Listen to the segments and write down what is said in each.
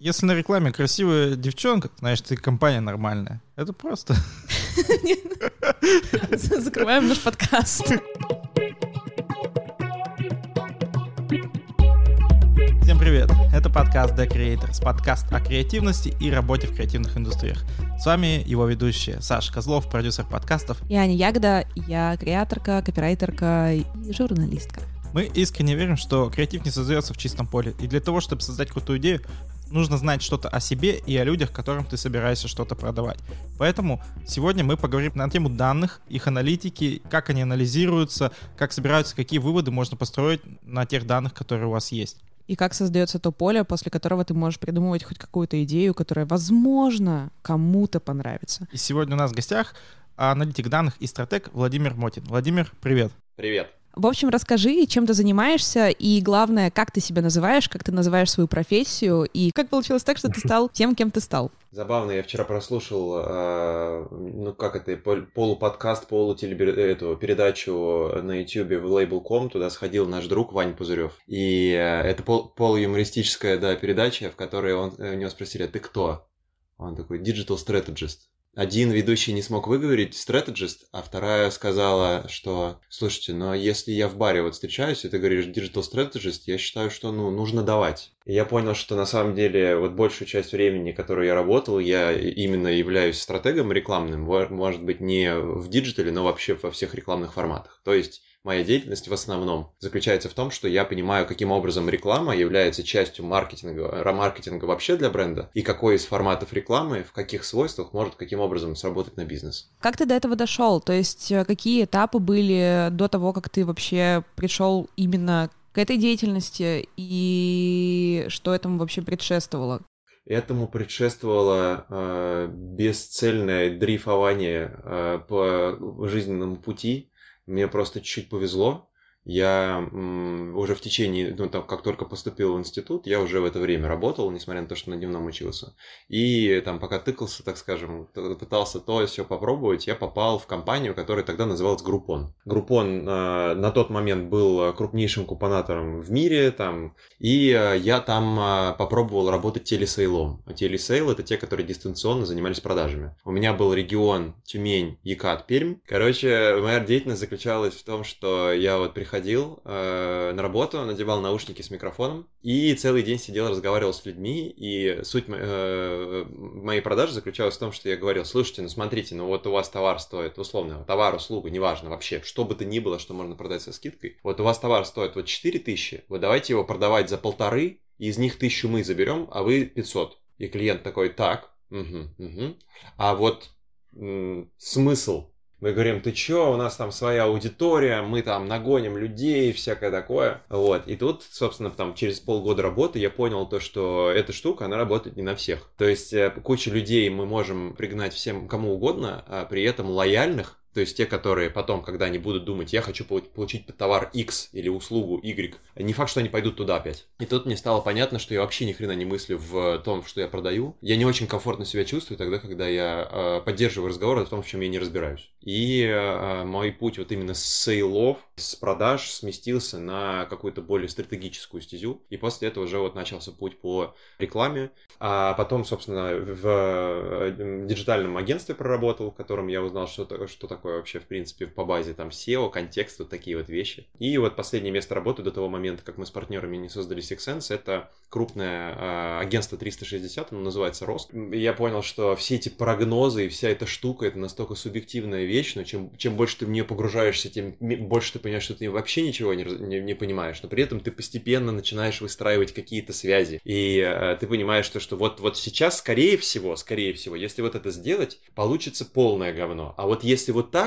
Если на рекламе красивая девчонка, знаешь, ты компания нормальная. Это просто. Закрываем наш подкаст. Всем привет! Это подкаст The Creators, подкаст о креативности и работе в креативных индустриях. С вами его ведущие Саша Козлов, продюсер подкастов. Я Аня Ягода, я креаторка, копирайтерка и журналистка. Мы искренне верим, что креатив не создается в чистом поле. И для того, чтобы создать крутую идею, нужно знать что-то о себе и о людях, которым ты собираешься что-то продавать. Поэтому сегодня мы поговорим на тему данных, их аналитики, как они анализируются, как собираются, какие выводы можно построить на тех данных, которые у вас есть. И как создается то поле, после которого ты можешь придумывать хоть какую-то идею, которая, возможно, кому-то понравится. И сегодня у нас в гостях аналитик данных и стратег Владимир Мотин. Владимир, привет. Привет. В общем, расскажи, чем ты занимаешься, и главное, как ты себя называешь, как ты называешь свою профессию, и как получилось так, что ты стал тем, кем ты стал. Забавно, я вчера прослушал, э, ну как это, полуподкаст, полутелепередачу передачу на YouTube в Label.com, туда сходил наш друг Вань Пузырев. И э, это пол, полуюмористическая, да, передача, в которой он, у него спросили, а ты кто? Он такой, digital strategist один ведущий не смог выговорить strategist, а вторая сказала, что, слушайте, но если я в баре вот встречаюсь, и ты говоришь digital strategist, я считаю, что, ну, нужно давать. И я понял, что на самом деле вот большую часть времени, которую я работал, я именно являюсь стратегом рекламным, может быть, не в digital е, но вообще во всех рекламных форматах. То есть моя деятельность в основном заключается в том, что я понимаю, каким образом реклама является частью маркетинга, ремаркетинга вообще для бренда, и какой из форматов рекламы, в каких свойствах может каким образом сработать на бизнес. Как ты до этого дошел? То есть э, какие этапы были до того, как ты вообще пришел именно к этой деятельности и что этому вообще предшествовало? Этому предшествовало э, бесцельное дрейфование э, по жизненному пути, мне просто чуть-чуть повезло. Я уже в течение, ну, там, как только поступил в институт, я уже в это время работал, несмотря на то, что на дневном учился. И там, пока тыкался, так скажем, пытался то все попробовать, я попал в компанию, которая тогда называлась Группон. Группон э, на тот момент был крупнейшим купонатором в мире, там, и э, я там э, попробовал работать телесейлом. А телесейл — это те, которые дистанционно занимались продажами. У меня был регион Тюмень, Екат, Пермь. Короче, моя деятельность заключалась в том, что я вот приходил ходил э, на работу, надевал наушники с микрофоном и целый день сидел, разговаривал с людьми. И суть э, моей продажи заключалась в том, что я говорил, слушайте, ну смотрите, ну вот у вас товар стоит, условно, товар, услуга, неважно вообще, что бы то ни было, что можно продать со скидкой. Вот у вас товар стоит вот 4 тысячи, вот давайте его продавать за полторы, из них тысячу мы заберем, а вы 500. И клиент такой, так, угу, угу. а вот м- смысл мы говорим, ты чё, у нас там своя аудитория, мы там нагоним людей, всякое такое. Вот. И тут, собственно, там через полгода работы я понял то, что эта штука, она работает не на всех. То есть э, куча людей мы можем пригнать всем кому угодно, а при этом лояльных то есть те, которые потом, когда они будут думать, я хочу получить товар X или услугу Y, не факт, что они пойдут туда опять. И тут мне стало понятно, что я вообще ни хрена не мыслю в том, что я продаю. Я не очень комфортно себя чувствую тогда, когда я э, поддерживаю разговор о том, в чем я не разбираюсь. И э, мой путь вот именно с сейлов, с продаж сместился на какую-то более стратегическую стезю. И после этого уже вот начался путь по рекламе. А потом, собственно, в э, диджитальном агентстве проработал, в котором я узнал, что, что такое такое вообще, в принципе, по базе там SEO, контекст, вот такие вот вещи. И вот последнее место работы до того момента, как мы с партнерами не создали Six Sense, это крупное э, агентство 360, оно называется Роск. Я понял, что все эти прогнозы и вся эта штука, это настолько субъективная вещь, но чем, чем больше ты в нее погружаешься, тем больше ты понимаешь, что ты вообще ничего не, не, не понимаешь, но при этом ты постепенно начинаешь выстраивать какие-то связи, и э, ты понимаешь, что, что вот, вот сейчас, скорее всего, скорее всего, если вот это сделать, получится полное говно, а вот если вот так,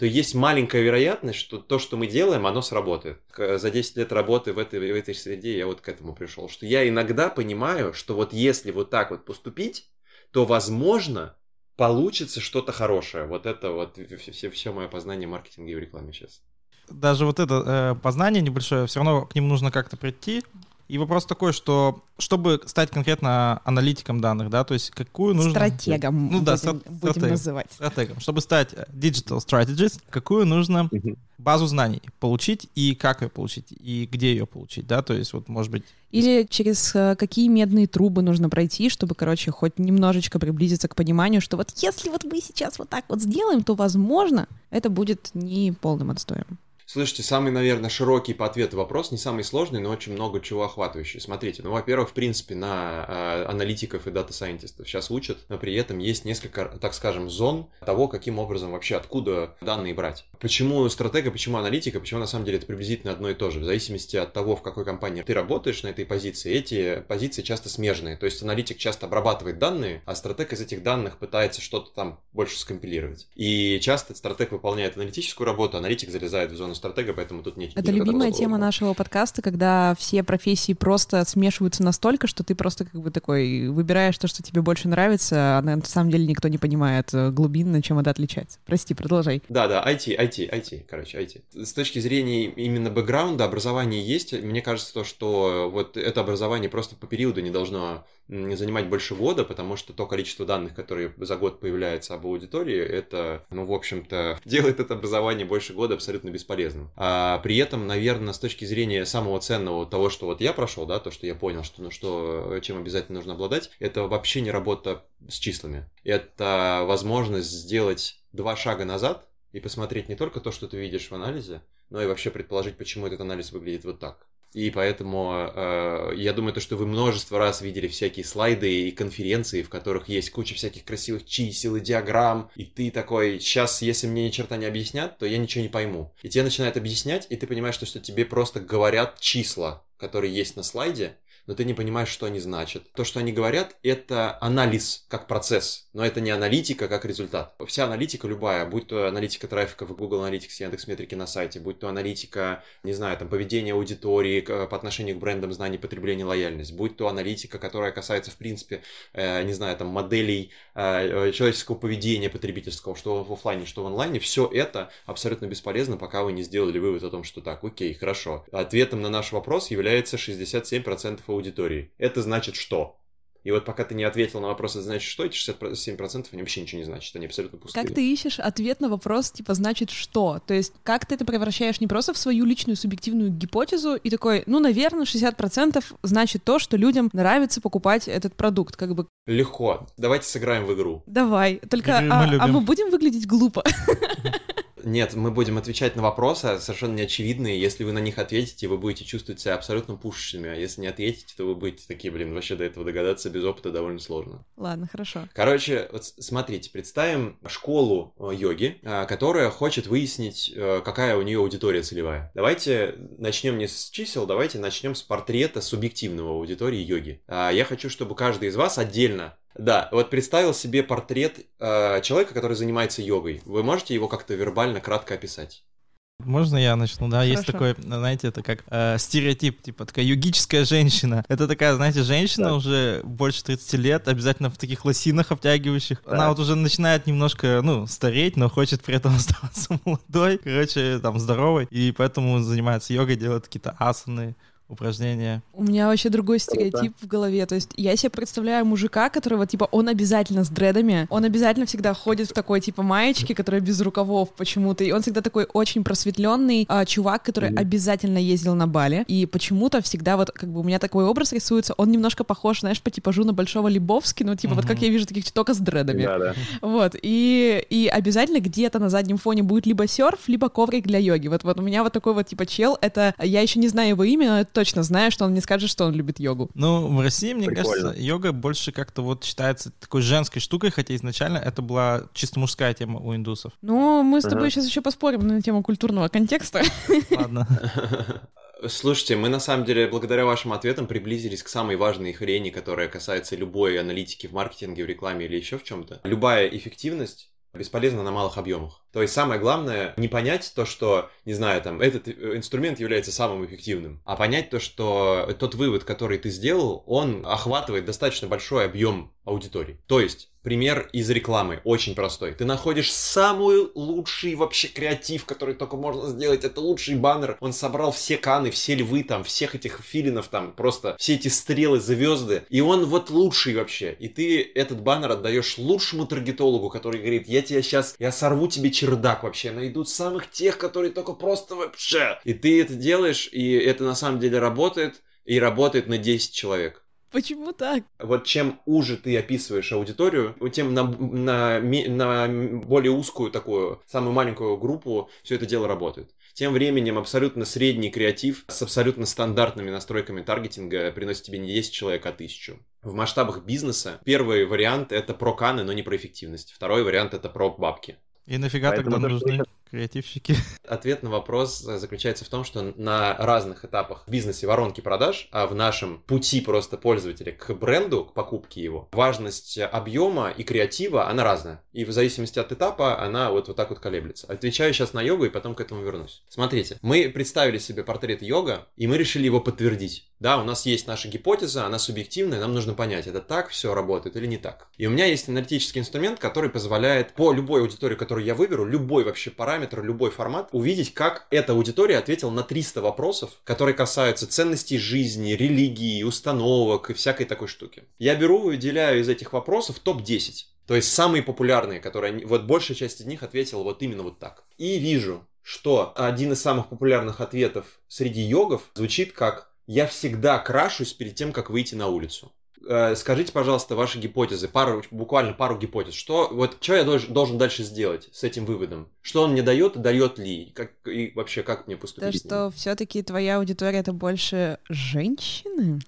то есть маленькая вероятность, что то, что мы делаем, оно сработает. За 10 лет работы в этой, в этой среде я вот к этому пришел, что я иногда понимаю, что вот если вот так вот поступить, то, возможно, получится что-то хорошее. Вот это вот все, все мое познание маркетинга и в рекламе сейчас. Даже вот это э, познание небольшое, все равно к ним нужно как-то прийти, И вопрос такой, что чтобы стать конкретно аналитиком данных, да, то есть какую нужно... Стратегом Ну да, будем, стра- будем стратегом. называть. Стратегом. Чтобы стать э, digital strategist, какую нужно базу знаний получить и как ее получить, и где ее получить, да, то есть вот, может быть, Или через э, какие медные трубы нужно пройти, чтобы, короче, хоть немножечко приблизиться к пониманию, что вот если вот мы сейчас вот так вот сделаем, то, возможно, это будет не полным отстоем. Слушайте, самый, наверное, широкий по ответу вопрос, не самый сложный, но очень много чего охватывающий. Смотрите, ну, во-первых, в принципе, на э, аналитиков и data scientist ов сейчас учат, но при этом есть несколько, так скажем, зон того, каким образом вообще, откуда данные брать. Почему стратега, почему аналитика, почему на самом деле это приблизительно одно и то же. В зависимости от того, в какой компании ты работаешь на этой позиции, эти позиции часто смежные. То есть аналитик часто обрабатывает данные, а стратег из этих данных пытается что-то там больше скомпилировать. И часто стратег выполняет аналитическую работу, аналитик залезает в зону стратега, поэтому тут нет. Это любимая тема нашего подкаста, когда все профессии просто смешиваются настолько, что ты просто как бы такой выбираешь то, что тебе больше нравится, а на самом деле никто не понимает э, глубинно, чем это отличается. Прости, продолжай. Да, да, IT, IT, IT, короче, IT. С точки зрения именно бэкграунда, образование есть. Мне кажется, то, что вот это образование просто по периоду не должно занимать больше года, потому что то количество данных, которые за год появляется об аудитории, это, ну, в общем-то, делает это образование больше года абсолютно бесполезным. А при этом, наверное, с точки зрения самого ценного того, что вот я прошел, да, то, что я понял, что, ну, что, чем обязательно нужно обладать, это вообще не работа с числами. Это возможность сделать два шага назад, и посмотреть не только то, что ты видишь в анализе, но и вообще предположить, почему этот анализ выглядит вот так. И поэтому э, я думаю, то, что вы множество раз видели всякие слайды и конференции, в которых есть куча всяких красивых чисел и диаграмм, и ты такой, сейчас, если мне ни черта не объяснят, то я ничего не пойму. И тебе начинают объяснять, и ты понимаешь, что, что тебе просто говорят числа, которые есть на слайде, но ты не понимаешь, что они значат. То, что они говорят, это анализ как процесс, но это не аналитика как результат. Вся аналитика любая, будь то аналитика трафика в Google Analytics, Яндекс Метрики на сайте, будь то аналитика, не знаю, там, поведения аудитории по отношению к брендам, знаний, потребления, лояльность, будь то аналитика, которая касается, в принципе, э, не знаю, там, моделей э, э, человеческого поведения потребительского, что в оффлайне, что в онлайне, все это абсолютно бесполезно, пока вы не сделали вывод о том, что так, окей, хорошо. Ответом на наш вопрос является 67% аудитории. Это значит что? И вот пока ты не ответил на вопрос, это значит что, эти 67% они вообще ничего не значат, они абсолютно пустые. Как ты ищешь ответ на вопрос, типа, значит что? То есть, как ты это превращаешь не просто в свою личную субъективную гипотезу и такой, ну, наверное, 60% значит то, что людям нравится покупать этот продукт. Как бы, Легко. Давайте сыграем в игру. давай. Только, а, а мы будем выглядеть глупо? Нет, мы будем отвечать на вопросы совершенно неочевидные. Если вы на них ответите, вы будете чувствовать себя абсолютно пушечными. А если не ответите, то вы будете такие, блин, вообще до этого догадаться без опыта довольно сложно. Ладно, хорошо. Короче, вот смотрите, представим школу э, йоги, э, которая хочет выяснить, э, какая у нее аудитория целевая. Давайте начнем не с чисел, давайте начнем с портрета субъективного аудитории йоги. А, Я хочу, чтобы каждый из вас отдельно да, вот представил себе портрет э, человека, который занимается йогой. Вы можете его как-то вербально кратко описать? Можно я начну? Да, есть Хорошо. такой, знаете, это как э, стереотип, типа такая югическая женщина. Это такая, знаете, женщина Так. уже больше 30 лет, обязательно в таких лосинах обтягивающих. Она Так. вот уже начинает немножко, ну, стареть, но хочет при этом оставаться молодой, короче, там, здоровой. И поэтому занимается йогой, делает какие-то асаны, упражнения. У меня вообще другой стереотип в голове. То есть я себе представляю мужика, которого, типа, он обязательно с дредами, он обязательно всегда ходит в такой, типа, маечке, которая без рукавов почему-то, и он всегда такой очень просветленный а, чувак, который обязательно ездил на Бали, и почему-то всегда вот, как бы, у меня такой образ рисуется, он немножко похож, знаешь, по типажу на Большого Лебовски, ну, типа, вот как я вижу таких только с дредами. да. Вот, и, и обязательно где-то на заднем фоне будет либо серф, либо коврик для йоги. Вот, вот у меня вот такой вот типа чел, это, я еще не знаю его имя, но я точно знаю, что он мне скажет, что он любит йогу. Ну, в России, мне Прикольно. кажется, йога больше как-то вот считается такой женской штукой, хотя изначально это была чисто мужская тема у индусов. Ну, мы с тобой Ага. сейчас еще поспорим на тему культурного контекста. Ладно. Слушайте, мы на самом деле благодаря вашим ответам приблизились к самой важной хрени, которая касается любой аналитики в маркетинге, в рекламе или еще в чем-то. Любая эффективность бесполезна на малых объемах. То есть самое главное не понять то, что, не знаю, там, этот э, инструмент является самым эффективным, а понять то, что тот вывод, который ты сделал, он охватывает достаточно большой объем аудитории. То есть, пример из рекламы, очень простой. Ты находишь самый лучший вообще креатив, который только можно сделать. Это лучший баннер. Он собрал все каны, все львы там, всех этих филинов там, просто все эти стрелы, звезды. И он вот лучший вообще. И ты этот баннер отдаешь лучшему таргетологу, который говорит, я тебя сейчас, я сорву тебе чердак вообще, найдут самых тех, которые только просто вообще. И ты это делаешь, и это на самом деле работает, и работает на 10 человек. Почему так? Вот чем уже ты описываешь аудиторию, тем на, на, на более узкую такую, самую маленькую группу все это дело работает. Тем временем абсолютно средний креатив с абсолютно стандартными настройками таргетинга приносит тебе не 10 человек, а 1000. В масштабах бизнеса первый вариант это про каны, но не про эффективность. Второй вариант это про бабки. И нафига Поэтому тогда нужны креативщики? Ответ на вопрос заключается в том, что на разных этапах в бизнесе воронки продаж, а в нашем пути просто пользователя к бренду, к покупке его, важность объема и креатива, она разная. И в зависимости от этапа она вот, вот так вот колеблется. Отвечаю сейчас на йогу и потом к этому вернусь. Смотрите, мы представили себе портрет йога, и мы решили его подтвердить. Да, у нас есть наша гипотеза, она субъективная, нам нужно понять, это так все работает или не так. И у меня есть аналитический инструмент, который позволяет по любой аудитории, которую я выберу, любой вообще параметр, любой формат, увидеть, как эта аудитория ответила на 300 вопросов, которые касаются ценностей жизни, религии, установок и всякой такой штуки. Я беру выделяю из этих вопросов топ-10. То есть самые популярные, которые, вот большая часть из них ответила вот именно вот так. И вижу, что один из самых популярных ответов среди йогов звучит как я всегда крашусь перед тем, как выйти на улицу. Э, скажите, пожалуйста, ваши гипотезы, пару, буквально пару гипотез. Что, вот, что я должен, должен дальше сделать с этим выводом? Что он мне дает, дает ли? Как, и вообще, как мне поступить? То, что все-таки твоя аудитория это больше женщины?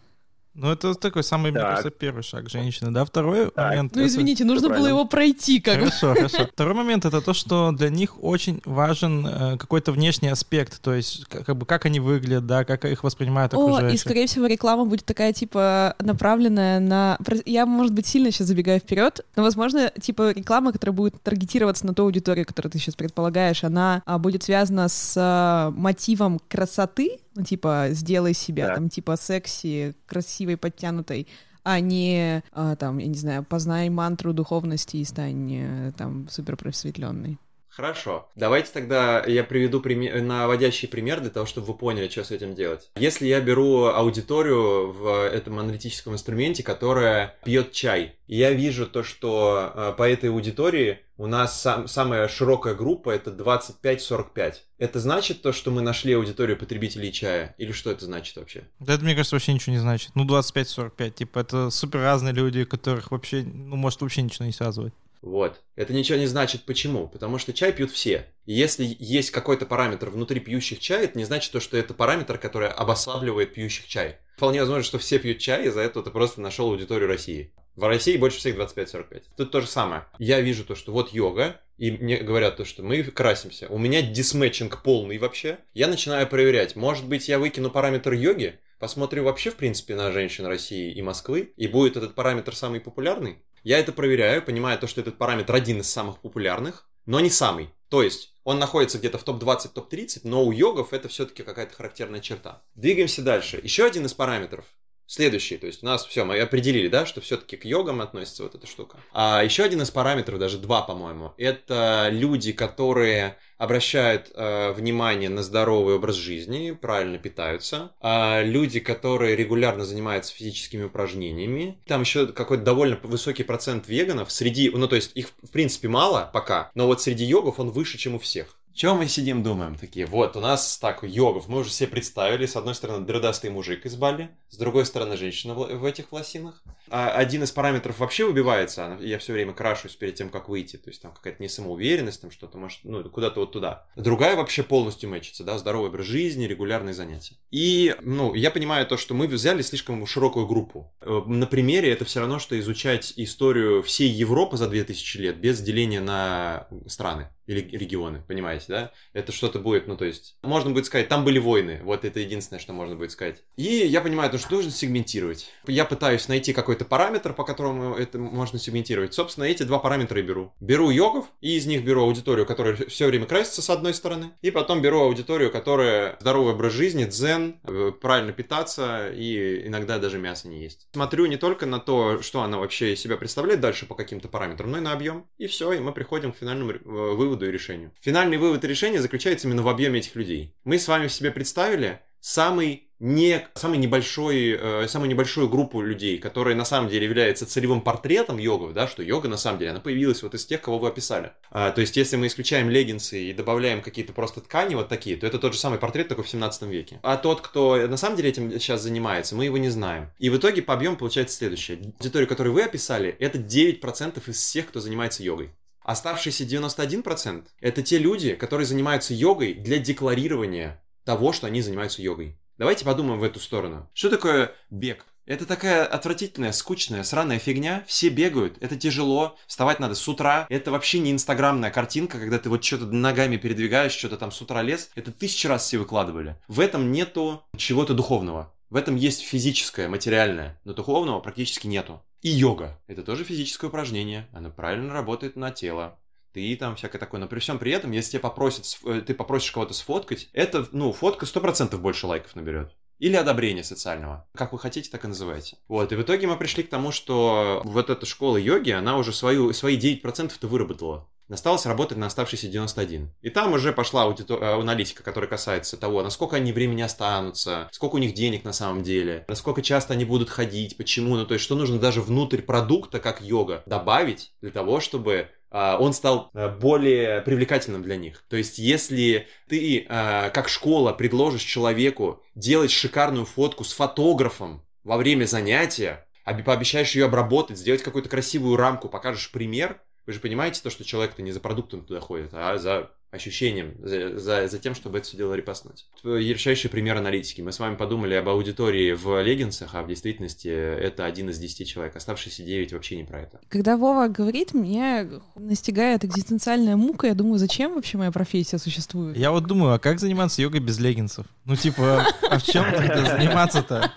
Ну, это такой самый, так. мне кажется, первый шаг женщины, да? Второй так. момент... Ну, извините, нужно было его пройти как Хорошо, хорошо. Второй момент — это то, что для них очень важен э, какой-то внешний аспект, то есть как бы как они выглядят, да, как их воспринимают окружающие. О, и, скорее всего, реклама будет такая, типа, направленная на... Я, может быть, сильно сейчас забегаю вперед, но, возможно, типа, реклама, которая будет таргетироваться на ту аудиторию, которую ты сейчас предполагаешь, она а, будет связана с а, мотивом красоты, ну, типа, сделай себя, да. там, типа, секси, красивой, подтянутой, а не, а, там, я не знаю, познай мантру духовности и стань, э, там, супер просветленной. Хорошо. Давайте тогда я приведу пример, наводящий пример для того, чтобы вы поняли, что с этим делать. Если я беру аудиторию в этом аналитическом инструменте, которая пьет чай, я вижу то, что э, по этой аудитории у нас сам, самая широкая группа это 25-45. Это значит то, что мы нашли аудиторию потребителей чая? Или что это значит вообще? Да это, мне кажется, вообще ничего не значит. Ну, 25-45, типа, это супер разные люди, которых вообще, ну, может вообще ничего не связывать. Вот. Это ничего не значит почему. Потому что чай пьют все. И если есть какой-то параметр внутри пьющих чай, это не значит то, что это параметр, который обославливает пьющих чай. Вполне возможно, что все пьют чай, и за это ты просто нашел аудиторию России. В России больше всех 25-45. Тут то же самое. Я вижу то, что вот йога, и мне говорят то, что мы красимся. У меня дисмэтчинг полный вообще. Я начинаю проверять. Может быть, я выкину параметр йоги, посмотрю вообще, в принципе, на женщин России и Москвы, и будет этот параметр самый популярный. Я это проверяю, понимая то, что этот параметр один из самых популярных, но не самый. То есть он находится где-то в топ-20, топ-30, но у йогов это все-таки какая-то характерная черта. Двигаемся дальше. Еще один из параметров. Следующий, то есть у нас все, мы определили, да, что все-таки к йогам относится вот эта штука. А еще один из параметров, даже два, по-моему, это люди, которые обращают э, внимание на здоровый образ жизни, правильно питаются, а люди, которые регулярно занимаются физическими упражнениями. Там еще какой-то довольно высокий процент веганов среди, ну то есть их в принципе мало пока, но вот среди йогов он выше, чем у всех. Чем мы сидим, думаем такие? Вот, у нас так, йогов, мы уже себе представили. С одной стороны, дредастый мужик из Бали, с другой стороны, женщина в, этих лосинах. А один из параметров вообще выбивается. Я все время крашусь перед тем, как выйти. То есть там какая-то не самоуверенность, там что-то, может, ну, куда-то вот туда. Другая вообще полностью мэчится, да, здоровый образ жизни, регулярные занятия. И, ну, я понимаю то, что мы взяли слишком широкую группу. Э, на примере это все равно, что изучать историю всей Европы за 2000 лет без деления на страны или регионы, понимаете, да? Это что-то будет, ну, то есть, можно будет сказать, там были войны, вот это единственное, что можно будет сказать. И я понимаю, то, что нужно сегментировать. Я пытаюсь найти какой-то какой-то параметр, по которому это можно сегментировать. Собственно, эти два параметра я беру. Беру йогов, и из них беру аудиторию, которая все время красится с одной стороны, и потом беру аудиторию, которая здоровый образ жизни, дзен, э, правильно питаться и иногда даже мясо не есть. Смотрю не только на то, что она вообще из себя представляет дальше по каким-то параметрам, но и на объем. И все, и мы приходим к финальному э, выводу и решению. Финальный вывод и решение заключается именно в объеме этих людей. Мы с вами себе представили самый не самый небольшой, э, самую небольшую группу людей, которые на самом деле являются целевым портретом йогов, да, что йога на самом деле, она появилась вот из тех, кого вы описали. А, то есть, если мы исключаем леггинсы и добавляем какие-то просто ткани вот такие, то это тот же самый портрет, только в 17 веке. А тот, кто на самом деле этим сейчас занимается, мы его не знаем. И в итоге по объему получается следующее. Аудиторию, которую вы описали, это 9% из всех, кто занимается йогой. Оставшиеся 91% это те люди, которые занимаются йогой для декларирования того, что они занимаются йогой. Давайте подумаем в эту сторону. Что такое бег? Это такая отвратительная, скучная, сраная фигня. Все бегают, это тяжело, вставать надо с утра. Это вообще не инстаграмная картинка, когда ты вот что-то ногами передвигаешь, что-то там с утра лез. Это тысячи раз все выкладывали. В этом нету чего-то духовного. В этом есть физическое, материальное, но духовного практически нету. И йога. Это тоже физическое упражнение. Оно правильно работает на тело ты там всякое такое. Но при всем при этом, если тебе попросят, э, ты попросишь кого-то сфоткать, это, ну, фотка 100% больше лайков наберет. Или одобрение социального. Как вы хотите, так и называйте. Вот, и в итоге мы пришли к тому, что вот эта школа йоги, она уже свою, свои 9%-то выработала. Осталось работать на оставшиеся 91. И там уже пошла аудитор... Э, аналитика, которая касается того, насколько они времени останутся, сколько у них денег на самом деле, насколько часто они будут ходить, почему, ну то есть что нужно даже внутрь продукта, как йога, добавить для того, чтобы он стал э, более привлекательным для них. То есть, если ты, а, как школа, предложишь человеку делать шикарную фотку с фотографом во время занятия, пообещаешь ее обработать, сделать какую-то красивую рамку, покажешь пример, вы же понимаете то, что человек-то не за продуктом туда ходит, а за ощущением, за, за, за тем, чтобы это все дело репостнуть. Ярчайший пример аналитики. Мы с вами подумали об аудитории в леггинсах, а в действительности это один из десяти человек. Оставшиеся девять вообще не про это. Когда Вова говорит, мне настигает экзистенциальная мука. Я думаю, зачем вообще моя профессия существует? Я вот думаю, а как заниматься йогой без леггинсов? Ну, типа, а в чем тогда заниматься-то?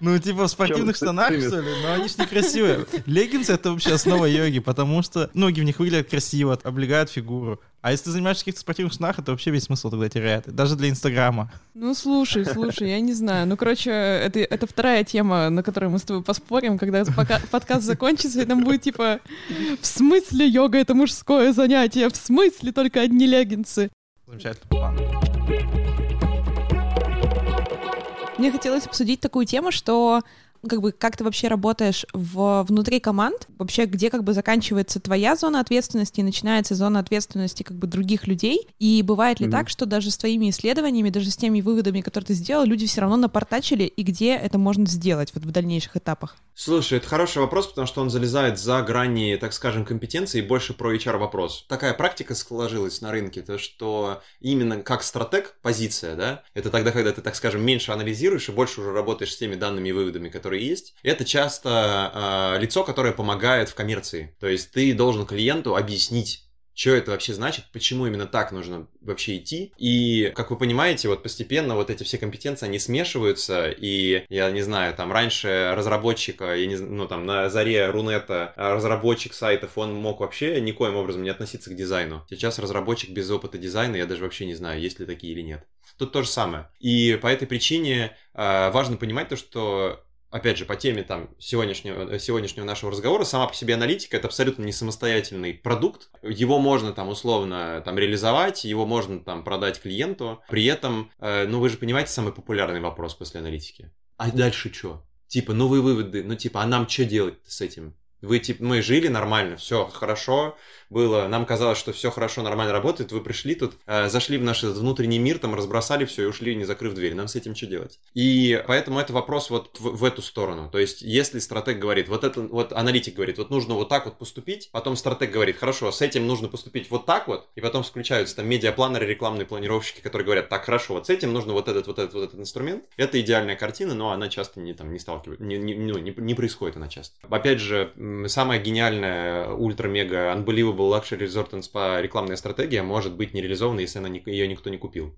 Ну, типа в спортивных штанах, что ли? Но они ж некрасивые. Леггинсы — это вообще основа йоги, потому что ноги в них выглядят красиво, облегают фигуру. А если ты занимаешься в каких-то спортивных штанах, это вообще весь смысл тогда теряет. Даже для Инстаграма. Ну, слушай, слушай, я не знаю. Ну, короче, это, это вторая тема, на которой мы с тобой поспорим, когда пока подкаст закончится, и там будет типа «В смысле йога — это мужское занятие? В смысле только одни леггинсы?» Замечательный план. Мне хотелось обсудить такую тему, что как бы как ты вообще работаешь в, внутри команд, вообще где как бы заканчивается твоя зона ответственности и начинается зона ответственности как бы других людей, и бывает ли mm-hmm. так, что даже с твоими исследованиями, даже с теми выводами, которые ты сделал, люди все равно напортачили, и где это можно сделать вот в дальнейших этапах? Слушай, это хороший вопрос, потому что он залезает за грани, так скажем, компетенции и больше про HR вопрос. Такая практика сложилась на рынке, то что именно как стратег позиция, да, это тогда, когда ты, так скажем, меньше анализируешь и больше уже работаешь с теми данными и выводами, которые есть. Это часто э, лицо, которое помогает в коммерции. То есть ты должен клиенту объяснить, что это вообще значит, почему именно так нужно вообще идти. И, как вы понимаете, вот постепенно вот эти все компетенции, они смешиваются, и, я не знаю, там раньше разработчика, я не, ну там на заре Рунета, разработчик сайтов, он мог вообще никоим образом не относиться к дизайну. Сейчас разработчик без опыта дизайна, я даже вообще не знаю, есть ли такие или нет. Тут то же самое. И по этой причине э, важно понимать то, что опять же, по теме там сегодняшнего, сегодняшнего нашего разговора, сама по себе аналитика это абсолютно не самостоятельный продукт. Его можно там условно там реализовать, его можно там продать клиенту. При этом, э, ну вы же понимаете самый популярный вопрос после аналитики. А дальше что? Типа, новые выводы, ну типа, а нам что делать с этим? Вы, типа, мы жили нормально, все хорошо было, нам казалось, что все хорошо, нормально работает, вы пришли тут, э, зашли в наш внутренний мир, там разбросали все и ушли, не закрыв дверь. Нам с этим что делать? И поэтому это вопрос вот в, в эту сторону. То есть, если стратег говорит, вот это, вот аналитик говорит, вот нужно вот так вот поступить, потом стратег говорит, хорошо, с этим нужно поступить вот так вот, и потом включаются там медиапланеры, рекламные планировщики, которые говорят, так, хорошо, вот с этим нужно вот этот, вот этот, вот этот инструмент. Это идеальная картина, но она часто не там не сталкивается, не, не, ну, не, не происходит она часто. Опять же, самая гениальная, ультра-мега, unbelievable Luxury Resort and Spa рекламная стратегия может быть не реализована, если она, ее никто не купил.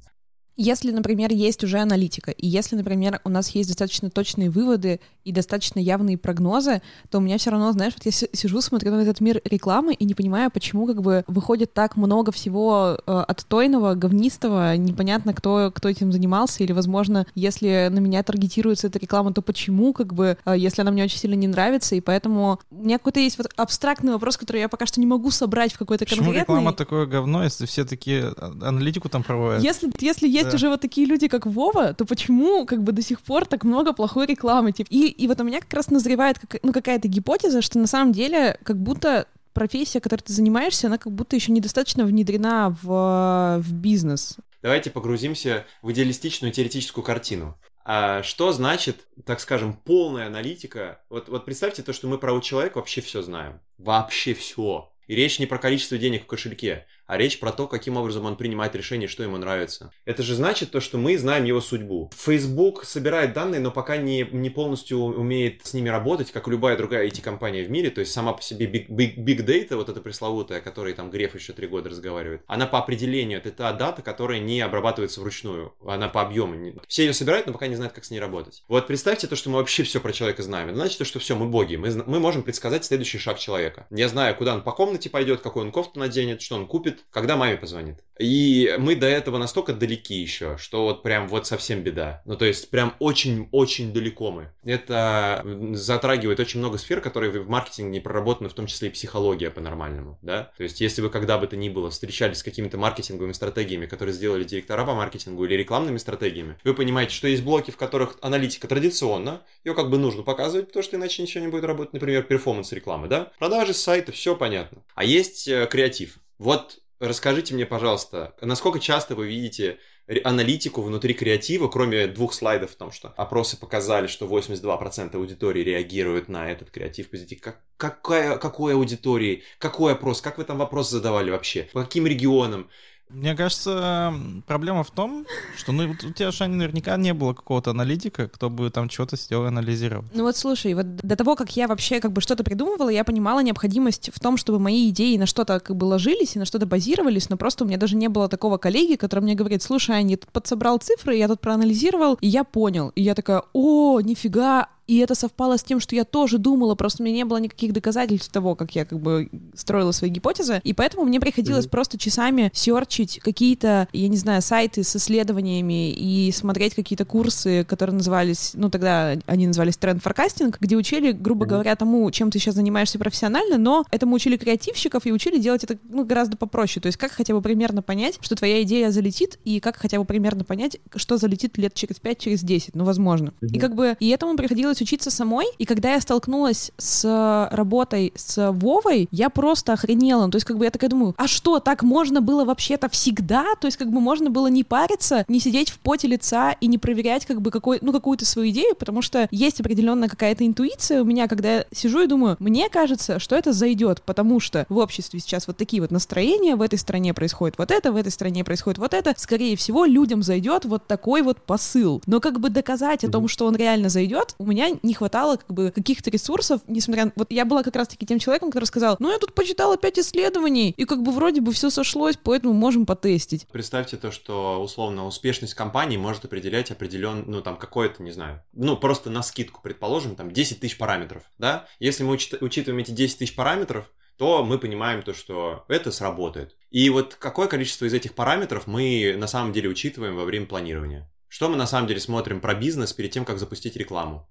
Если, например, есть уже аналитика, и если, например, у нас есть достаточно точные выводы и достаточно явные прогнозы, то у меня все равно, знаешь, вот я сижу, смотрю на этот мир рекламы и не понимаю, почему как бы выходит так много всего э, отстойного, говнистого, непонятно, кто, кто этим занимался, или, возможно, если на меня таргетируется эта реклама, то почему, как бы, э, если она мне очень сильно не нравится, и поэтому у меня какой-то есть вот абстрактный вопрос, который я пока что не могу собрать в какой-то конкретный... Почему реклама такое говно, если все такие а, аналитику там проводят? Если, если есть есть да. уже вот такие люди, как Вова, то почему как бы до сих пор так много плохой рекламы? Типа? И, и вот у меня как раз назревает как, ну, какая-то гипотеза, что на самом деле как будто профессия, которой ты занимаешься, она как будто еще недостаточно внедрена в, в бизнес. Давайте погрузимся в идеалистичную теоретическую картину. А что значит, так скажем, полная аналитика? Вот, вот представьте то, что мы про человека вообще все знаем. Вообще все. И речь не про количество денег в кошельке, а речь про то, каким образом он принимает решение, что ему нравится. Это же значит то, что мы знаем его судьбу. Facebook собирает данные, но пока не, не полностью умеет с ними работать, как любая другая IT-компания в мире, то есть сама по себе big, big, big data, вот эта пресловутая, о которой там Греф еще три года разговаривает, она по определению, это та дата, которая не обрабатывается вручную, она по объему. Все ее собирают, но пока не знают, как с ней работать. Вот представьте то, что мы вообще все про человека знаем. Это значит, то, что все, мы боги, мы, мы можем предсказать следующий шаг человека. Я знаю, куда он по комнате пойдет, какой он кофту наденет, что он купит, когда маме позвонит. И мы до этого настолько далеки еще, что вот прям вот совсем беда. Ну, то есть прям очень-очень далеко мы. Это затрагивает очень много сфер, которые в маркетинге не проработаны, в том числе и психология по-нормальному, да? То есть если вы когда бы то ни было встречались с какими-то маркетинговыми стратегиями, которые сделали директора по маркетингу или рекламными стратегиями, вы понимаете, что есть блоки, в которых аналитика традиционно, ее как бы нужно показывать, потому что иначе ничего не будет работать, например, перформанс рекламы, да? Продажи сайта, все понятно. А есть э, креатив. Вот расскажите мне, пожалуйста, насколько часто вы видите аналитику внутри креатива, кроме двух слайдов в том, что опросы показали, что 82% аудитории реагируют на этот креатив позитив. Как, какая, какой аудитории? Какой опрос? Как вы там вопрос задавали вообще? По каким регионам? Мне кажется, проблема в том, что ну, у тебя, Шани, наверняка не было какого-то аналитика, кто бы там что-то сидел и анализировал. Ну вот слушай, вот до того, как я вообще как бы что-то придумывала, я понимала необходимость в том, чтобы мои идеи на что-то как бы ложились и на что-то базировались, но просто у меня даже не было такого коллеги, который мне говорит, слушай, Аня, я тут подсобрал цифры, я тут проанализировал, и я понял. И я такая, о, нифига, и это совпало с тем, что я тоже думала, просто у меня не было никаких доказательств того, как я как бы строила свои гипотезы, и поэтому мне приходилось mm-hmm. просто часами серчить какие-то, я не знаю, сайты с исследованиями и смотреть какие-то курсы, которые назывались, ну тогда они назывались тренд форкастинг, где учили, грубо mm-hmm. говоря, тому, чем ты сейчас занимаешься профессионально, но этому учили креативщиков и учили делать это ну, гораздо попроще. То есть как хотя бы примерно понять, что твоя идея залетит, и как хотя бы примерно понять, что залетит лет через 5, через 10, ну, возможно. Mm-hmm. И как бы, и этому приходилось приходилось учиться самой, и когда я столкнулась с работой с Вовой, я просто охренела. То есть, как бы я такая думаю, а что, так можно было вообще-то всегда? То есть, как бы можно было не париться, не сидеть в поте лица и не проверять, как бы, какой, ну, какую-то свою идею, потому что есть определенная какая-то интуиция у меня, когда я сижу и думаю, мне кажется, что это зайдет, потому что в обществе сейчас вот такие вот настроения, в этой стране происходит вот это, в этой стране происходит вот это, скорее всего, людям зайдет вот такой вот посыл. Но как бы доказать о том, что он реально зайдет, у меня меня не хватало как бы каких-то ресурсов, несмотря на... Вот я была как раз-таки тем человеком, который сказал, ну я тут почитала пять исследований, и как бы вроде бы все сошлось, поэтому можем потестить. Представьте то, что условно успешность компании может определять определен, ну там какое-то, не знаю, ну просто на скидку, предположим, там 10 тысяч параметров, да? Если мы учит, учитываем эти 10 тысяч параметров, то мы понимаем то, что это сработает. И вот какое количество из этих параметров мы на самом деле учитываем во время планирования? Что мы на самом деле смотрим про бизнес перед тем, как запустить рекламу?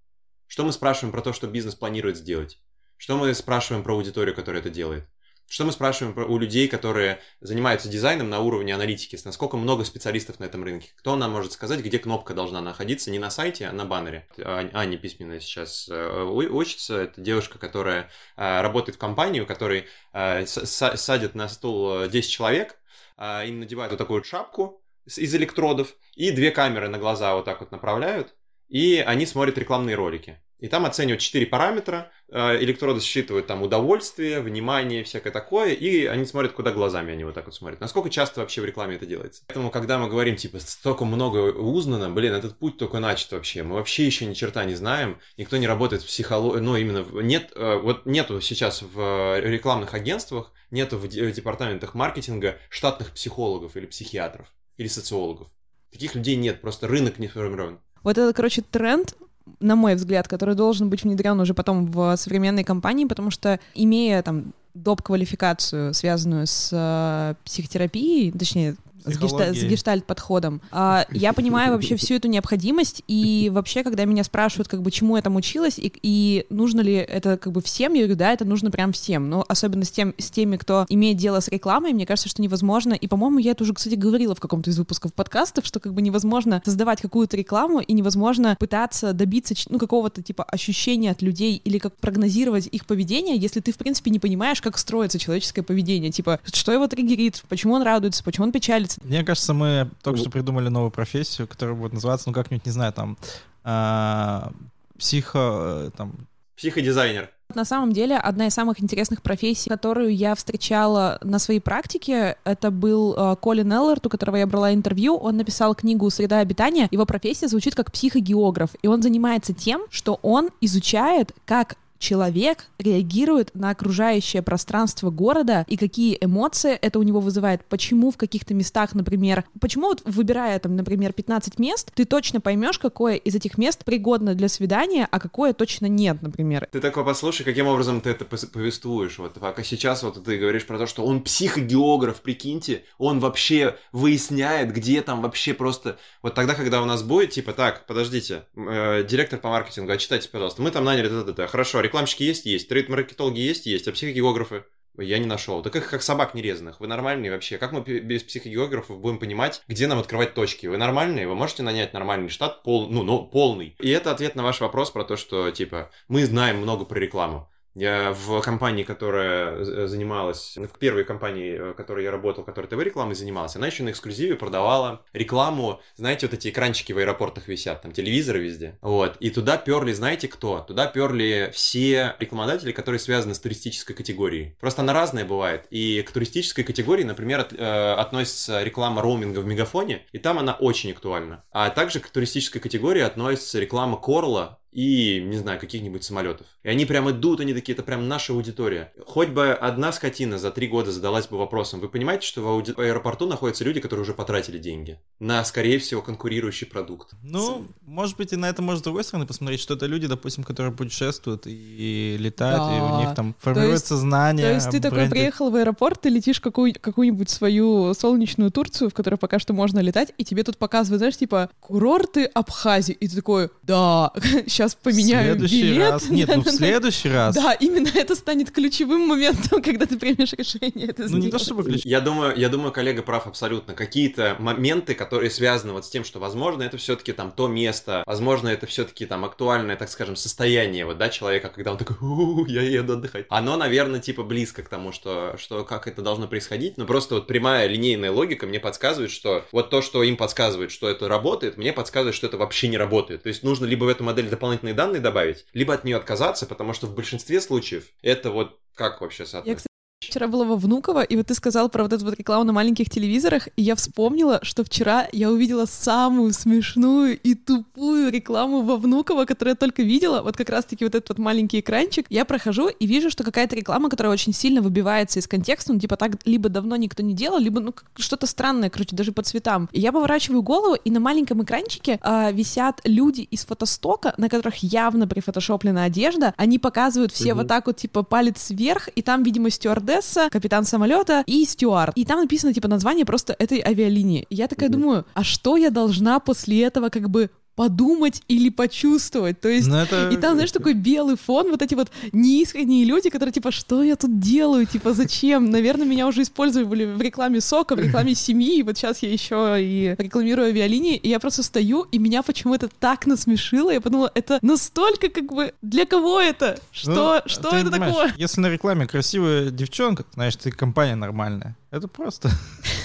Что мы спрашиваем про то, что бизнес планирует сделать? Что мы спрашиваем про аудиторию, которая это делает? Что мы спрашиваем у людей, которые занимаются дизайном на уровне аналитики? Насколько много специалистов на этом рынке? Кто нам может сказать, где кнопка должна находиться? Не на сайте, а на баннере. А, Аня письменная сейчас э, учится. Это девушка, которая э, работает в компании, у которой э, садят на стул 10 человек, им надевают вот такую шапку из электродов и две камеры на глаза вот так вот направляют и они смотрят рекламные ролики. И там оценивают четыре параметра, э, электроды считывают там удовольствие, внимание, всякое такое, и они смотрят, куда глазами они вот так вот смотрят. Насколько часто вообще в рекламе это делается? Поэтому, когда мы говорим, типа, столько много узнано, блин, этот путь только начат вообще, мы вообще еще ни черта не знаем, никто не работает в психологии, ну, именно, нет, э, вот нету сейчас в рекламных агентствах, нету в департаментах маркетинга штатных психологов или психиатров, или социологов. Таких людей нет, просто рынок не сформирован. Вот это, короче, тренд, на мой взгляд, который должен быть внедрен уже потом в современной компании, потому что имея там доп-квалификацию, связанную с э, психотерапией, точнее, с, гешта- с гештальт-подходом. А, я понимаю вообще всю эту необходимость, и вообще, когда меня спрашивают, как бы, чему я там училась, и, и нужно ли это как бы всем, я говорю, да, это нужно прям всем, но особенно с, тем, с теми, кто имеет дело с рекламой, мне кажется, что невозможно, и, по-моему, я это уже, кстати, говорила в каком-то из выпусков подкастов, что как бы невозможно создавать какую-то рекламу, и невозможно пытаться добиться, ну, какого-то типа ощущения от людей, или как прогнозировать их поведение, если ты, в принципе, не понимаешь, как строится человеческое поведение, типа, что его триггерит, почему он радуется, почему он печалится, нравится. Мне кажется, мы только что придумали новую профессию, которая будет называться, ну, как-нибудь, не знаю, там, э, психо... Там... Психодизайнер. На самом деле, одна из самых интересных профессий, которую я встречала на своей практике, это был э, Колин Эллард, у которого я брала интервью. Он написал книгу «Среда обитания». Его профессия звучит как психогеограф, и он занимается тем, что он изучает, как человек реагирует на окружающее пространство города и какие эмоции это у него вызывает, почему в каких-то местах, например, почему вот выбирая там, например, 15 мест, ты точно поймешь, какое из этих мест пригодно для свидания, а какое точно нет, например. Ты такой послушай, каким образом ты это повествуешь. Вот пока сейчас вот ты говоришь про то, что он психогеограф, прикиньте, он вообще выясняет, где там вообще просто... Вот тогда, когда у нас будет, типа, так, подождите, э, директор по маркетингу, отчитайте, пожалуйста, мы там наняли это-это, хорошо, рекламщики есть? Есть. Трейд-маркетологи есть? Есть. А психогеографы? Я не нашел. Так их как собак нерезанных. Вы нормальные вообще? Как мы без психогеографов будем понимать, где нам открывать точки? Вы нормальные? Вы можете нанять нормальный штат, пол, ну, ну, полный? И это ответ на ваш вопрос про то, что, типа, мы знаем много про рекламу. Я в компании, которая занималась, в первой компании, в которой я работал, которая ТВ-рекламой занималась, она еще на эксклюзиве продавала рекламу, знаете, вот эти экранчики в аэропортах висят, там телевизоры везде. Вот. И туда перли, знаете кто? Туда перли все рекламодатели, которые связаны с туристической категорией. Просто она разная бывает. И к туристической категории, например, от, э, относится реклама роуминга в Мегафоне, и там она очень актуальна. А также к туристической категории относится реклама Корла и, не знаю, каких-нибудь самолетов. И они прям идут, они такие, это прям наша аудитория. Хоть бы одна скотина за три года задалась бы вопросом, вы понимаете, что в ауди... аэропорту находятся люди, которые уже потратили деньги на, скорее всего, конкурирующий продукт? Ну, может быть, и на это можно с другой стороны посмотреть, что это люди, допустим, которые путешествуют и летают, да. и у них там формируется знание. То есть ты бренде. такой приехал в аэропорт, ты летишь какую- какую-нибудь свою солнечную Турцию, в которой пока что можно летать, и тебе тут показывают, знаешь, типа, курорты Абхазии, и ты такой, да, сейчас сейчас поменяю следующий билет. Раз. Нет, ну в следующий раз. Да, именно это станет ключевым моментом, когда ты примешь решение это Ну не то чтобы ключ. Я думаю, я думаю, коллега прав абсолютно. Какие-то моменты, которые связаны вот с тем, что, возможно, это все-таки там то место, возможно, это все-таки там актуальное, так скажем, состояние вот, да, человека, когда он такой, у я еду отдыхать. Оно, наверное, типа близко к тому, что, что как это должно происходить, но просто вот прямая линейная логика мне подсказывает, что вот то, что им подсказывает, что это работает, мне подсказывает, что это вообще не работает. То есть нужно либо в эту модель дополнительно дополнительные данные добавить, либо от нее отказаться, потому что в большинстве случаев это вот как вообще соответственно? Вчера была во Внуково, и вот ты сказал про вот эту вот рекламу на маленьких телевизорах, и я вспомнила, что вчера я увидела самую смешную и тупую рекламу во Внуково, которую я только видела, вот как раз-таки вот этот вот маленький экранчик. Я прохожу и вижу, что какая-то реклама, которая очень сильно выбивается из контекста, ну типа так либо давно никто не делал, либо ну что-то странное, короче, даже по цветам. И я поворачиваю голову, и на маленьком экранчике э, висят люди из фотостока, на которых явно прифотошоплена одежда, они показывают все угу. вот так вот типа палец вверх, и там, видимо, стюардесса стюардесса, капитан самолета и стюард. И там написано, типа, название просто этой авиалинии. И я такая mm-hmm. думаю, а что я должна после этого как бы подумать или почувствовать. То есть, это... и там, знаешь, такой белый фон, вот эти вот неискренние люди, которые типа, что я тут делаю, типа, зачем? Наверное, меня уже использовали в рекламе сока, в рекламе семьи, и вот сейчас я еще и рекламирую авиалинии, и я просто стою, и меня почему-то так насмешило, я подумала, это настолько как бы, для кого это? Что, ну, что это такое? Если на рекламе красивая девчонка, знаешь, ты компания нормальная. Это просто...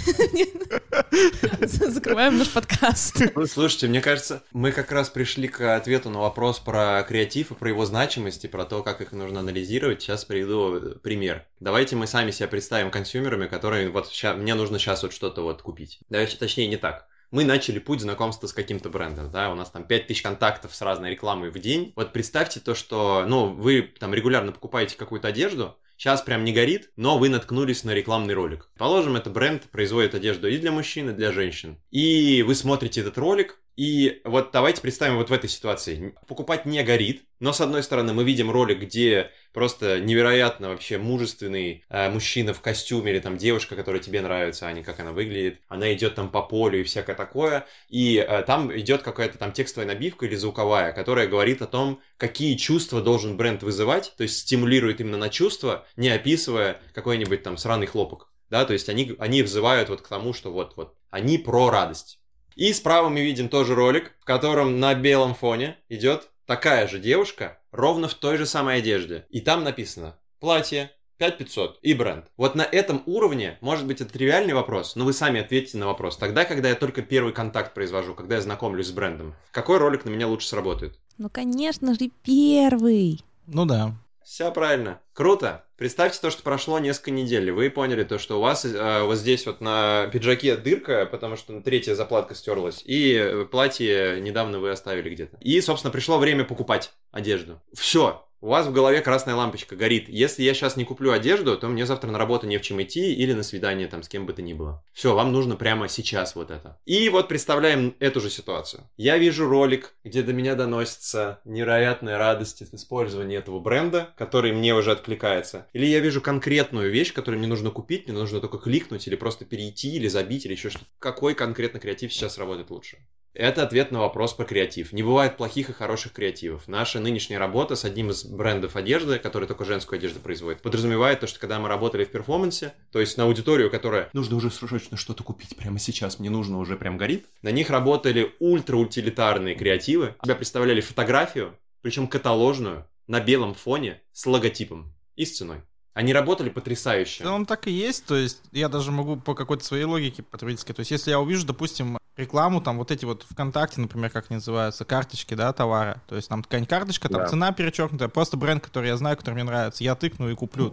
Закрываем наш подкаст. Ну, слушайте, мне кажется, мы как раз пришли к ответу на вопрос про креатив и про его значимость, и про то, как их нужно анализировать. Сейчас приведу пример. Давайте мы сами себя представим консюмерами, которые вот сейчас, мне нужно сейчас вот что-то вот купить. Давайте, точнее, не так мы начали путь знакомства с каким-то брендом, да, у нас там 5000 контактов с разной рекламой в день. Вот представьте то, что, ну, вы там регулярно покупаете какую-то одежду, сейчас прям не горит, но вы наткнулись на рекламный ролик. Положим, это бренд производит одежду и для мужчин, и для женщин. И вы смотрите этот ролик, и вот давайте представим вот в этой ситуации. Покупать не горит, но с одной стороны мы видим ролик, где просто невероятно вообще мужественный э, мужчина в костюме или там девушка, которая тебе нравится, а не как она выглядит. Она идет там по полю и всякое такое. И э, там идет какая-то там текстовая набивка или звуковая, которая говорит о том, какие чувства должен бренд вызывать, то есть стимулирует именно на чувства, не описывая какой-нибудь там сраный хлопок. Да, то есть они, они взывают вот к тому, что вот-вот, они про радость. И справа мы видим тоже ролик, в котором на белом фоне идет такая же девушка, ровно в той же самой одежде. И там написано платье, 5500 и бренд. Вот на этом уровне, может быть, это тривиальный вопрос, но вы сами ответите на вопрос. Тогда, когда я только первый контакт произвожу, когда я знакомлюсь с брендом, какой ролик на меня лучше сработает? Ну, конечно же, первый. Ну да. Все правильно. Круто. Представьте то, что прошло несколько недель. Вы поняли то, что у вас э, вот здесь вот на пиджаке дырка, потому что третья заплатка стерлась, и платье недавно вы оставили где-то. И, собственно, пришло время покупать одежду. Все. У вас в голове красная лампочка горит. Если я сейчас не куплю одежду, то мне завтра на работу не в чем идти или на свидание там с кем бы то ни было. Все, вам нужно прямо сейчас вот это. И вот представляем эту же ситуацию. Я вижу ролик, где до меня доносится невероятная радость от использования этого бренда, который мне уже откликается. Или я вижу конкретную вещь, которую мне нужно купить, мне нужно только кликнуть или просто перейти, или забить, или еще что-то. Какой конкретно креатив сейчас работает лучше? Это ответ на вопрос про креатив. Не бывает плохих и хороших креативов. Наша нынешняя работа с одним из брендов одежды, который только женскую одежду производит, подразумевает то, что когда мы работали в перформансе, то есть на аудиторию, которая нужно уже срочно что-то купить прямо сейчас, мне нужно уже прям горит, на них работали ультра-утилитарные креативы. Тебя представляли фотографию, причем каталожную, на белом фоне с логотипом и с ценой. Они работали потрясающе. Да, он так и есть, то есть я даже могу по какой-то своей логике потребительской, то есть если я увижу, допустим, рекламу, там вот эти вот ВКонтакте, например, как называются, карточки, да, товара, то есть там какая-нибудь карточка, там да. цена перечеркнутая, просто бренд, который я знаю, который мне нравится, я тыкну и куплю.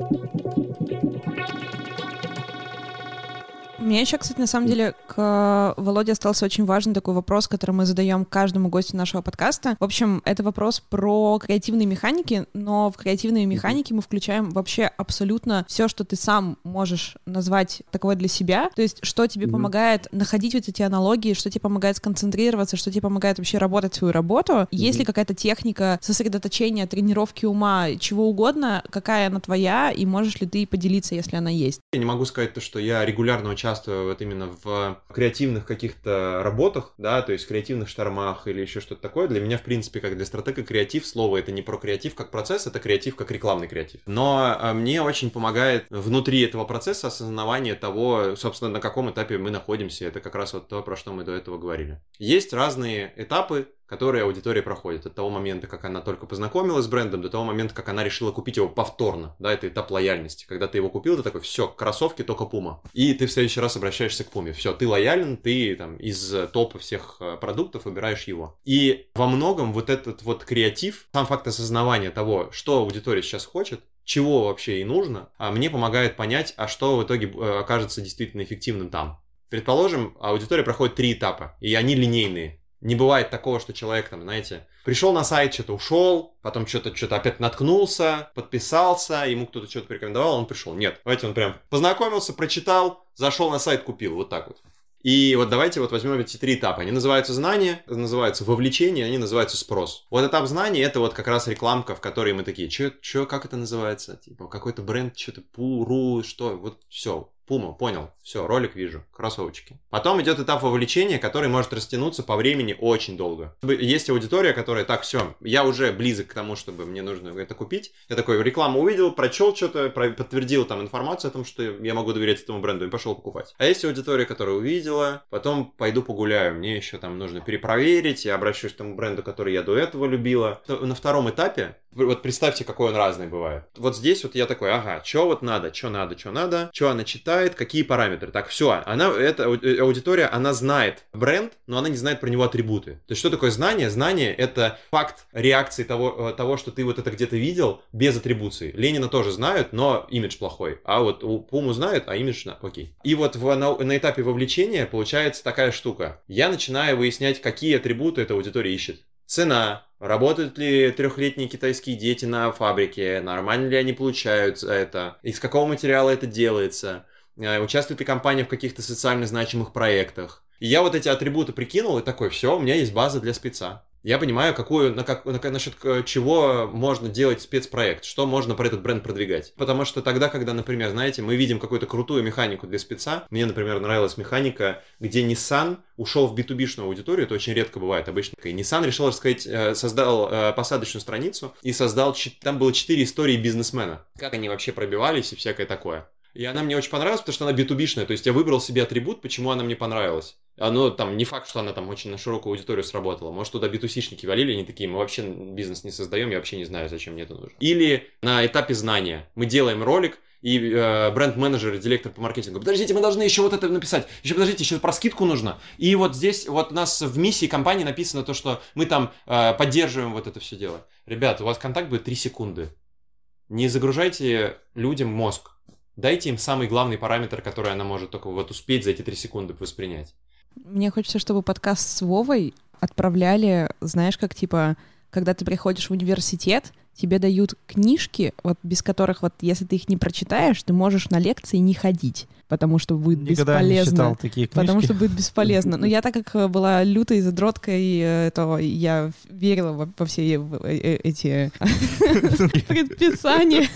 Мне еще, кстати, на самом деле, к Володе остался очень важный такой вопрос, который мы задаем каждому гостю нашего подкаста. В общем, это вопрос про креативные механики, но в креативные механики мы включаем вообще абсолютно все, что ты сам можешь назвать таковой для себя. То есть, что тебе mm-hmm. помогает находить вот эти аналогии, что тебе помогает сконцентрироваться, что тебе помогает вообще работать свою работу. Mm-hmm. Есть ли какая-то техника сосредоточения, тренировки ума, чего угодно, какая она твоя, и можешь ли ты поделиться, если она есть? Я не могу сказать то, что я регулярно участвую участвую вот именно в креативных каких-то работах, да, то есть креативных штормах или еще что-то такое, для меня, в принципе, как для стратега, креатив, слово это не про креатив как процесс, это креатив как рекламный креатив. Но а, мне очень помогает внутри этого процесса осознавание того, собственно, на каком этапе мы находимся. Это как раз вот то, про что мы до этого говорили. Есть разные этапы которые аудитория проходит от того момента, как она только познакомилась с брендом, до того момента, как она решила купить его повторно. Да, это этап лояльности. Когда ты его купил, ты такой, все, кроссовки только Пума. И ты в следующий раз обращаешься к Пуме. Все, ты лоялен, ты там из топа всех э, продуктов выбираешь его. И во многом вот этот вот креатив, сам факт осознавания того, что аудитория сейчас хочет, чего вообще ей нужно, а мне помогает понять, а что в итоге э, окажется действительно эффективным там. Предположим, аудитория проходит три этапа, и они линейные. Не бывает такого, что человек там, знаете, пришел на сайт, что-то ушел, потом что-то что-то опять наткнулся, подписался, ему кто-то что-то порекомендовал, он пришел. Нет, давайте он прям познакомился, прочитал, зашел на сайт, купил. Вот так вот. И вот давайте вот возьмем эти три этапа. Они называются знания, называются вовлечение, они называются спрос. Вот этап знаний это вот как раз рекламка, в которой мы такие, что, что, как это называется? Типа какой-то бренд, что-то пуру, что, вот все. Пума, понял. Все, ролик вижу. Кроссовочки. Потом идет этап вовлечения, который может растянуться по времени очень долго. Есть аудитория, которая, так, все, я уже близок к тому, чтобы мне нужно это купить. Я такой рекламу увидел, прочел что-то, подтвердил там информацию о том, что я могу доверять этому бренду и пошел покупать. А есть аудитория, которая увидела, потом пойду погуляю. Мне еще там нужно перепроверить, я обращусь к тому бренду, который я до этого любила. На втором этапе вот представьте, какой он разный бывает. Вот здесь вот я такой, ага, что вот надо, что надо, что надо, что она читает, какие параметры. Так, все, она, эта э, аудитория, она знает бренд, но она не знает про него атрибуты. То есть, что такое знание? Знание — это факт реакции того, э, того, что ты вот это где-то видел, без атрибуции. Ленина тоже знают, но имидж плохой. А вот Пуму знают, а имидж, на, окей. И вот в, на, на этапе вовлечения получается такая штука. Я начинаю выяснять, какие атрибуты эта аудитория ищет. Цена, работают ли трехлетние китайские дети на фабрике, нормально ли они получают это, из какого материала это делается, э, участвует ли компания в каких-то социально значимых проектах. И я вот эти атрибуты прикинул и такой, все, у меня есть база для спеца я понимаю, какую, на как, на, насчет чего можно делать спецпроект, что можно про этот бренд продвигать. Потому что тогда, когда, например, знаете, мы видим какую-то крутую механику для спеца, мне, например, нравилась механика, где Nissan ушел в B2B-шную аудиторию, это очень редко бывает обычно. И Nissan решил рассказать, э, создал э, посадочную страницу и создал, там было четыре истории бизнесмена. Как они вообще пробивались и всякое такое. И она мне очень понравилась, потому что она B2B-шная. То есть я выбрал себе атрибут, почему она мне понравилась. Оно там не факт, что она там очень на широкую аудиторию сработала. Может, туда битусишники валили, они такие, мы вообще бизнес не создаем, я вообще не знаю, зачем мне это нужно. Или на этапе знания. Мы делаем ролик, и э, бренд-менеджер директор по маркетингу. Подождите, мы должны еще вот это написать. Еще подождите, еще про скидку нужно. И вот здесь вот у нас в миссии компании написано то, что мы там э, поддерживаем вот это все дело. Ребят, у вас контакт будет 3 секунды. Не загружайте людям мозг. Дайте им самый главный параметр, который она может только вот успеть за эти 3 секунды воспринять. Мне хочется, чтобы подкаст с Вовой отправляли, знаешь, как типа, когда ты приходишь в университет, тебе дают книжки, вот без которых вот если ты их не прочитаешь, ты можешь на лекции не ходить, потому что будет Никогда бесполезно. Не читал такие книжки. Потому что будет бесполезно. Но я так как была лютой задроткой, э, то я верила во, во все э, э, эти предписания.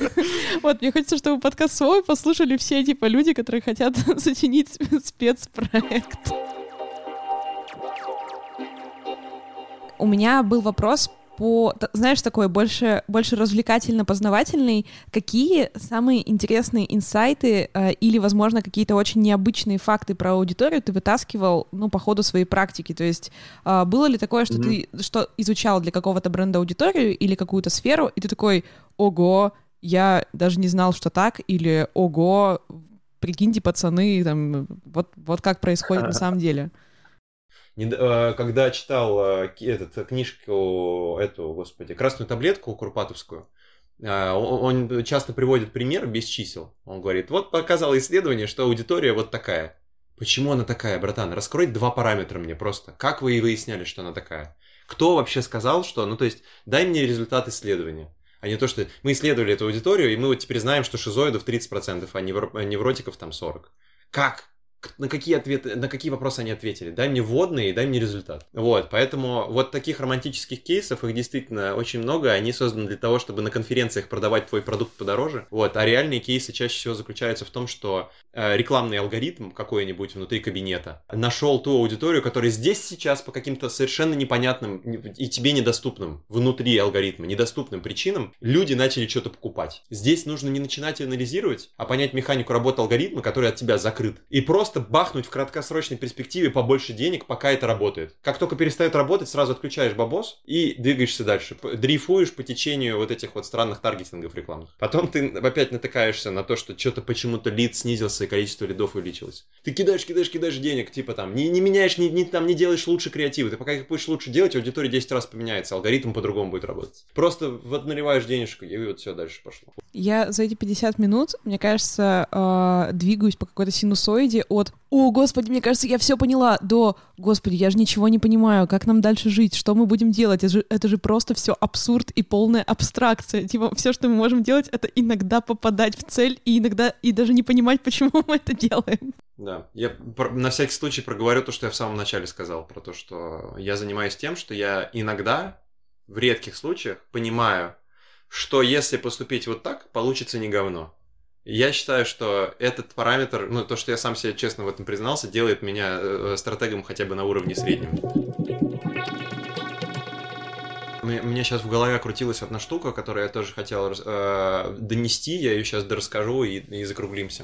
Вот, мне хочется, чтобы подкаст свой послушали все типа люди, которые хотят сочинить спецпроект. У меня был вопрос по, знаешь, такой больше, больше развлекательно-познавательный. Какие самые интересные инсайты э, или, возможно, какие-то очень необычные факты про аудиторию ты вытаскивал, ну, по ходу своей практики? То есть э, было ли такое, что mm-hmm. ты что изучал для какого-то бренда аудиторию или какую-то сферу, и ты такой, ого, я даже не знал, что так, или ого, прикиньте, пацаны, там, вот, вот как происходит на самом деле. Э, когда читал э, этот, книжку, эту, господи, красную таблетку Курпатовскую, э, он часто приводит пример без чисел. Он говорит, вот показало исследование, что аудитория вот такая. Почему она такая, братан? Раскрой два параметра мне просто. Как вы и выясняли, что она такая? Кто вообще сказал, что... Ну, то есть, дай мне результат исследования. А не то, что мы исследовали эту аудиторию, и мы вот теперь знаем, что шизоидов 30%, а невротиков там 40%. Как? На какие ответы, на какие вопросы они ответили. Дай мне вводные дай мне результат. Вот, поэтому вот таких романтических кейсов, их действительно очень много, они созданы для того, чтобы на конференциях продавать твой продукт подороже. Вот, а реальные кейсы чаще всего заключаются в том, что э, рекламный алгоритм какой-нибудь внутри кабинета нашел ту аудиторию, которая здесь сейчас по каким-то совершенно непонятным и тебе недоступным внутри алгоритма, недоступным причинам, люди начали что-то покупать. Здесь нужно не начинать анализировать, а понять механику работы алгоритма, который от тебя закрыт. И просто просто бахнуть в краткосрочной перспективе побольше денег, пока это работает. Как только перестает работать, сразу отключаешь бабос и двигаешься дальше. Дрейфуешь по течению вот этих вот странных таргетингов рекламных. Потом ты опять натыкаешься на то, что что-то почему-то лид снизился и количество лидов увеличилось. Ты кидаешь, кидаешь, кидаешь денег, типа там, не, не меняешь, не, не, там, не делаешь лучше креативы. Ты пока их будешь лучше делать, аудитория 10 раз поменяется, алгоритм по-другому будет работать. Просто вот наливаешь денежку, и вот все дальше пошло. Я за эти 50 минут, мне кажется, э, двигаюсь по какой-то синусоиде от «О, господи, мне кажется, я все поняла», до «Господи, я же ничего не понимаю, как нам дальше жить, что мы будем делать?» Это же, это же просто все абсурд и полная абстракция. Типа, все, что мы можем делать, это иногда попадать в цель и иногда и даже не понимать, почему мы это делаем. Да, я на всякий случай проговорю то, что я в самом начале сказал, про то, что я занимаюсь тем, что я иногда, в редких случаях, понимаю, что если поступить вот так, получится не говно. Я считаю, что этот параметр, ну, то, что я сам себе честно в этом признался, делает меня э, стратегом хотя бы на уровне среднего. Мне сейчас в голове крутилась одна штука, которую я тоже хотел э, донести, я ее сейчас расскажу и, и закруглимся.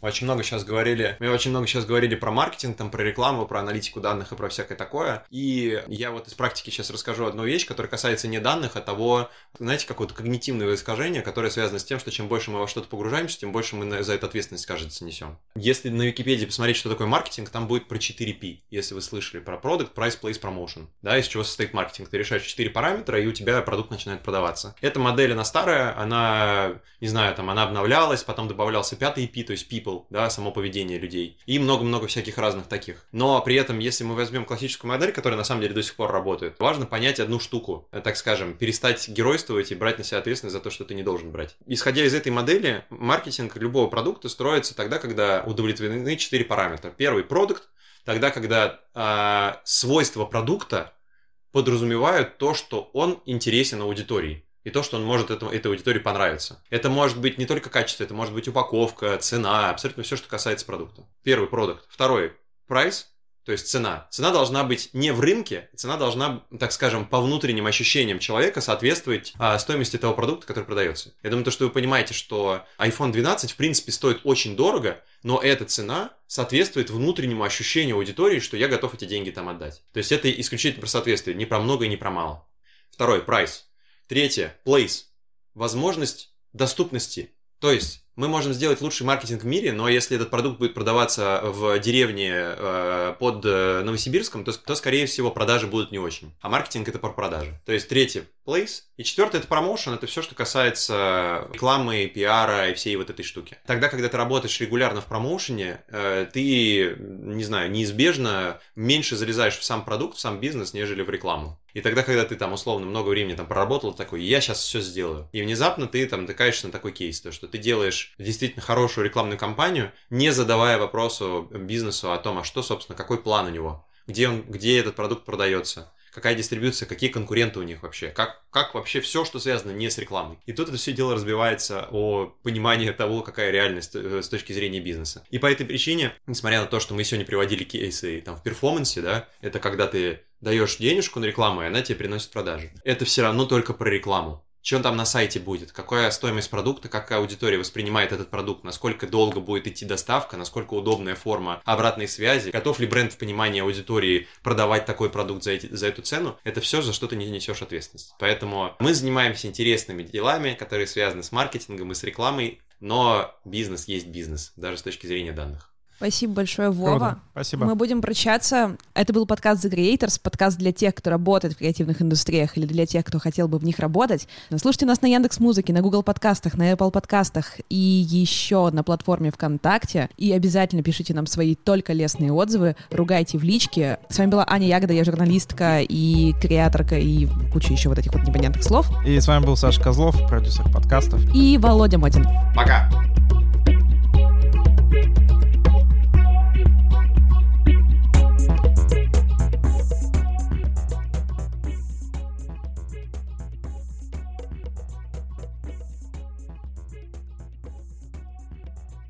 Мы очень много сейчас говорили, мы очень много сейчас говорили про маркетинг, там, про рекламу, про аналитику данных и про всякое такое. И я вот из практики сейчас расскажу одну вещь, которая касается не данных, а того, знаете, какое-то когнитивное искажение, которое связано с тем, что чем больше мы во что-то погружаемся, тем больше мы за это ответственность, кажется, несем. Если на Википедии посмотреть, что такое маркетинг, там будет про 4P, если вы слышали про продукт, price, place, promotion. Да, из чего состоит маркетинг. Ты решаешь 4 параметра, параметра, и у тебя продукт начинает продаваться. Эта модель, она старая, она, не знаю, там, она обновлялась, потом добавлялся пятый IP, то есть people, да, само поведение людей, и много-много всяких разных таких. Но при этом, если мы возьмем классическую модель, которая на самом деле до сих пор работает, важно понять одну штуку, э, так скажем, перестать геройствовать и брать на себя ответственность за то, что ты не должен брать. Исходя из этой модели, маркетинг любого продукта строится тогда, когда удовлетворены четыре параметра. Первый – продукт, тогда, когда э, свойства продукта подразумевают то, что он интересен аудитории и то, что он может этому, этой аудитории понравиться. Это может быть не только качество, это может быть упаковка, цена, абсолютно все, что касается продукта. Первый продукт. Второй – прайс, то есть цена. Цена должна быть не в рынке, цена должна, так скажем, по внутренним ощущениям человека соответствовать а, стоимости того продукта, который продается. Я думаю, то, что вы понимаете, что iPhone 12 в принципе стоит очень дорого, но эта цена соответствует внутреннему ощущению аудитории, что я готов эти деньги там отдать. То есть это исключительно про соответствие, не про много и не про мало. Второй, прайс. Третье, place. Возможность доступности. То есть мы можем сделать лучший маркетинг в мире, но если этот продукт будет продаваться в деревне э, под э, Новосибирском, то, то, скорее всего, продажи будут не очень. А маркетинг это про продажи. То есть третье – place. И четвертое – это промоушен, это все, что касается рекламы, пиара и всей вот этой штуки. Тогда, когда ты работаешь регулярно в промоушене, э, ты, не знаю, неизбежно меньше залезаешь в сам продукт, в сам бизнес, нежели в рекламу. И тогда, когда ты там условно много времени там проработал, такой, я сейчас все сделаю. И внезапно ты там натыкаешься на такой кейс, то, что ты делаешь действительно хорошую рекламную кампанию, не задавая вопросу бизнесу о том, а что, собственно, какой план у него, где, он, где этот продукт продается, какая дистрибьюция, какие конкуренты у них вообще, как, как вообще все, что связано не с рекламой. И тут это все дело разбивается о понимании того, какая реальность э, с точки зрения бизнеса. И по этой причине, несмотря на то, что мы сегодня приводили кейсы там в перформансе, да, это когда ты даешь денежку на рекламу, и она тебе приносит продажи. Это все равно только про рекламу что там на сайте будет, какая стоимость продукта, как аудитория воспринимает этот продукт, насколько долго будет идти доставка, насколько удобная форма обратной связи, готов ли бренд в понимании аудитории продавать такой продукт за, эти, за эту цену, это все, за что ты не несешь ответственность. Поэтому мы занимаемся интересными делами, которые связаны с маркетингом и с рекламой, но бизнес есть бизнес, даже с точки зрения данных. Спасибо большое, Вова. Круто. Спасибо. Мы будем прощаться. Это был подкаст The Creators, подкаст для тех, кто работает в креативных индустриях или для тех, кто хотел бы в них работать. Слушайте нас на Яндекс Музыке, на Google подкастах, на Apple подкастах и еще на платформе ВКонтакте. И обязательно пишите нам свои только лестные отзывы, ругайте в личке. С вами была Аня Ягода, я журналистка и креаторка и куча еще вот этих вот непонятных слов. И с вами был Саша Козлов, продюсер подкастов. И Володя Мотин. Пока!